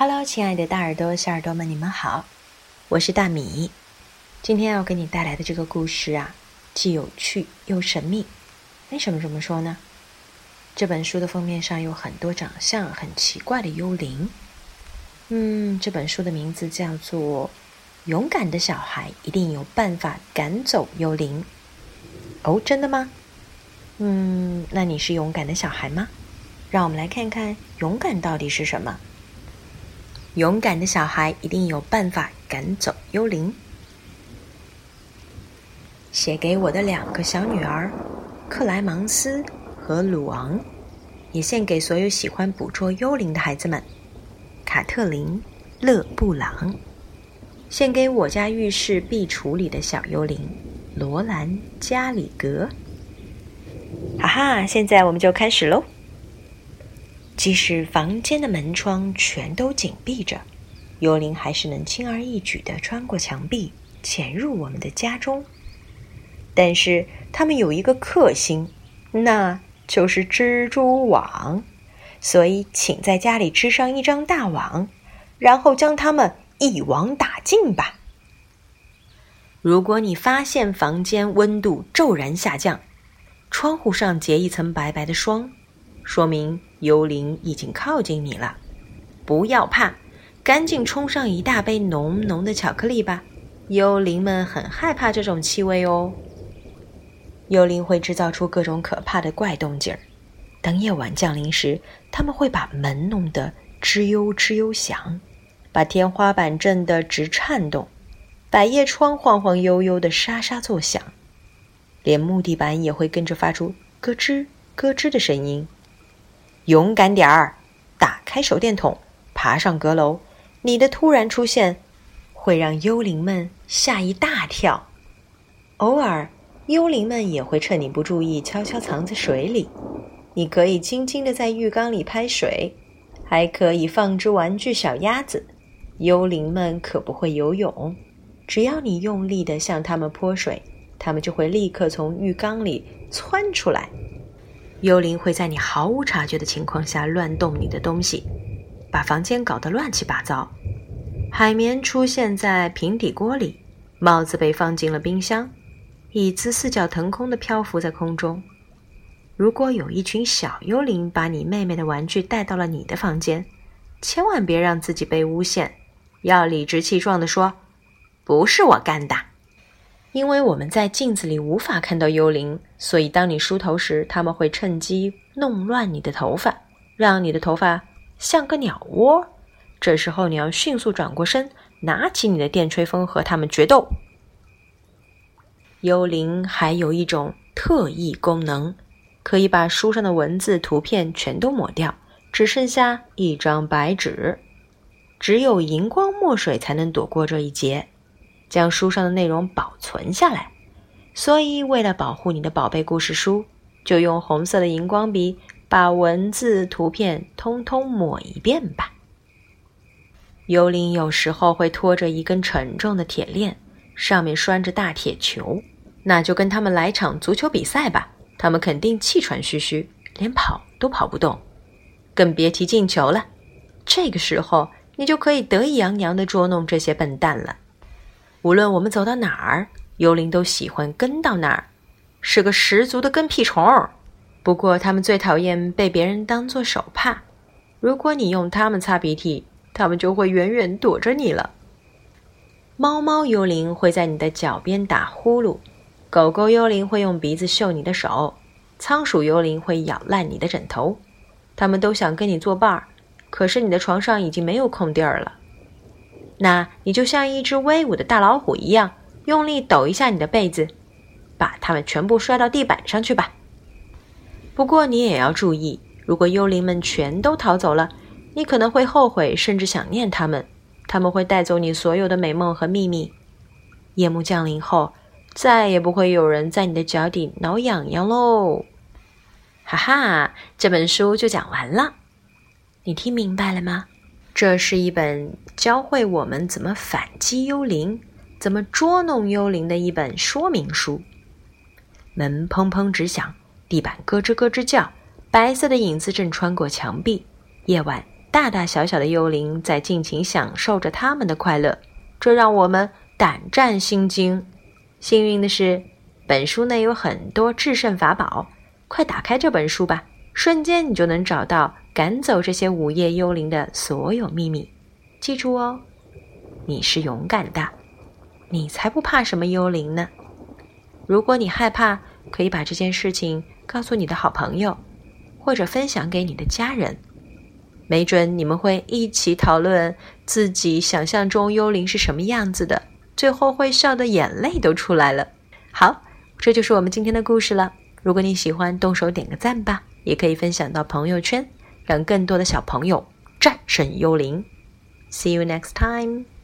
Hello，亲爱的大耳朵、小耳朵们，你们好，我是大米。今天要给你带来的这个故事啊，既有趣又神秘。为什么这么说呢？这本书的封面上有很多长相很奇怪的幽灵。嗯，这本书的名字叫做《勇敢的小孩一定有办法赶走幽灵》。哦，真的吗？嗯，那你是勇敢的小孩吗？让我们来看看勇敢到底是什么。勇敢的小孩一定有办法赶走幽灵。写给我的两个小女儿，克莱芒斯和鲁昂，也献给所有喜欢捕捉幽灵的孩子们。卡特琳·勒布朗，献给我家浴室壁橱里的小幽灵罗兰·加里格。哈哈，现在我们就开始喽。即使房间的门窗全都紧闭着，幽灵还是能轻而易举的穿过墙壁，潜入我们的家中。但是他们有一个克星，那就是蜘蛛网。所以，请在家里织上一张大网，然后将它们一网打尽吧。如果你发现房间温度骤然下降，窗户上结一层白白的霜，说明幽灵已经靠近你了。不要怕，赶紧冲上一大杯浓浓的巧克力吧。幽灵们很害怕这种气味哦。幽灵会制造出各种可怕的怪动静儿。当夜晚降临时，他们会把门弄得吱悠吱悠响，把天花板震得直颤动，百叶窗晃晃悠悠的沙沙作响。连木地板也会跟着发出咯吱咯吱的声音。勇敢点儿，打开手电筒，爬上阁楼。你的突然出现会让幽灵们吓一大跳。偶尔，幽灵们也会趁你不注意悄悄藏在水里。你可以轻轻地在浴缸里拍水，还可以放只玩具小鸭子。幽灵们可不会游泳，只要你用力地向它们泼水。他们就会立刻从浴缸里窜出来。幽灵会在你毫无察觉的情况下乱动你的东西，把房间搞得乱七八糟。海绵出现在平底锅里，帽子被放进了冰箱，椅子四脚腾空地漂浮在空中。如果有一群小幽灵把你妹妹的玩具带到了你的房间，千万别让自己被诬陷，要理直气壮地说：“不是我干的。”因为我们在镜子里无法看到幽灵，所以当你梳头时，他们会趁机弄乱你的头发，让你的头发像个鸟窝。这时候你要迅速转过身，拿起你的电吹风和他们决斗。幽灵还有一种特异功能，可以把书上的文字、图片全都抹掉，只剩下一张白纸。只有荧光墨水才能躲过这一劫。将书上的内容保存下来，所以为了保护你的宝贝故事书，就用红色的荧光笔把文字、图片通通抹一遍吧。幽灵有时候会拖着一根沉重的铁链，上面拴着大铁球，那就跟他们来场足球比赛吧。他们肯定气喘吁吁，连跑都跑不动，更别提进球了。这个时候，你就可以得意洋洋地捉弄这些笨蛋了。无论我们走到哪儿，幽灵都喜欢跟到那儿，是个十足的跟屁虫。不过，他们最讨厌被别人当作手帕。如果你用它们擦鼻涕，它们就会远远躲着你了。猫猫幽灵会在你的脚边打呼噜，狗狗幽灵会用鼻子嗅你的手，仓鼠幽灵会咬烂你的枕头。它们都想跟你作伴儿，可是你的床上已经没有空地儿了。那你就像一只威武的大老虎一样，用力抖一下你的被子，把它们全部摔到地板上去吧。不过你也要注意，如果幽灵们全都逃走了，你可能会后悔，甚至想念他们。他们会带走你所有的美梦和秘密。夜幕降临后，再也不会有人在你的脚底挠痒痒喽。哈哈，这本书就讲完了，你听明白了吗？这是一本教会我们怎么反击幽灵、怎么捉弄幽灵的一本说明书。门砰砰直响，地板咯吱咯吱叫，白色的影子正穿过墙壁。夜晚大大小小的幽灵在尽情享受着他们的快乐，这让我们胆战心惊。幸运的是，本书内有很多制胜法宝，快打开这本书吧，瞬间你就能找到赶走这些午夜幽灵的所有秘密。记住哦，你是勇敢的，你才不怕什么幽灵呢。如果你害怕，可以把这件事情告诉你的好朋友，或者分享给你的家人。没准你们会一起讨论自己想象中幽灵是什么样子的，最后会笑得眼泪都出来了。好，这就是我们今天的故事了。如果你喜欢，动手点个赞吧，也可以分享到朋友圈，让更多的小朋友战胜幽灵。See you next time.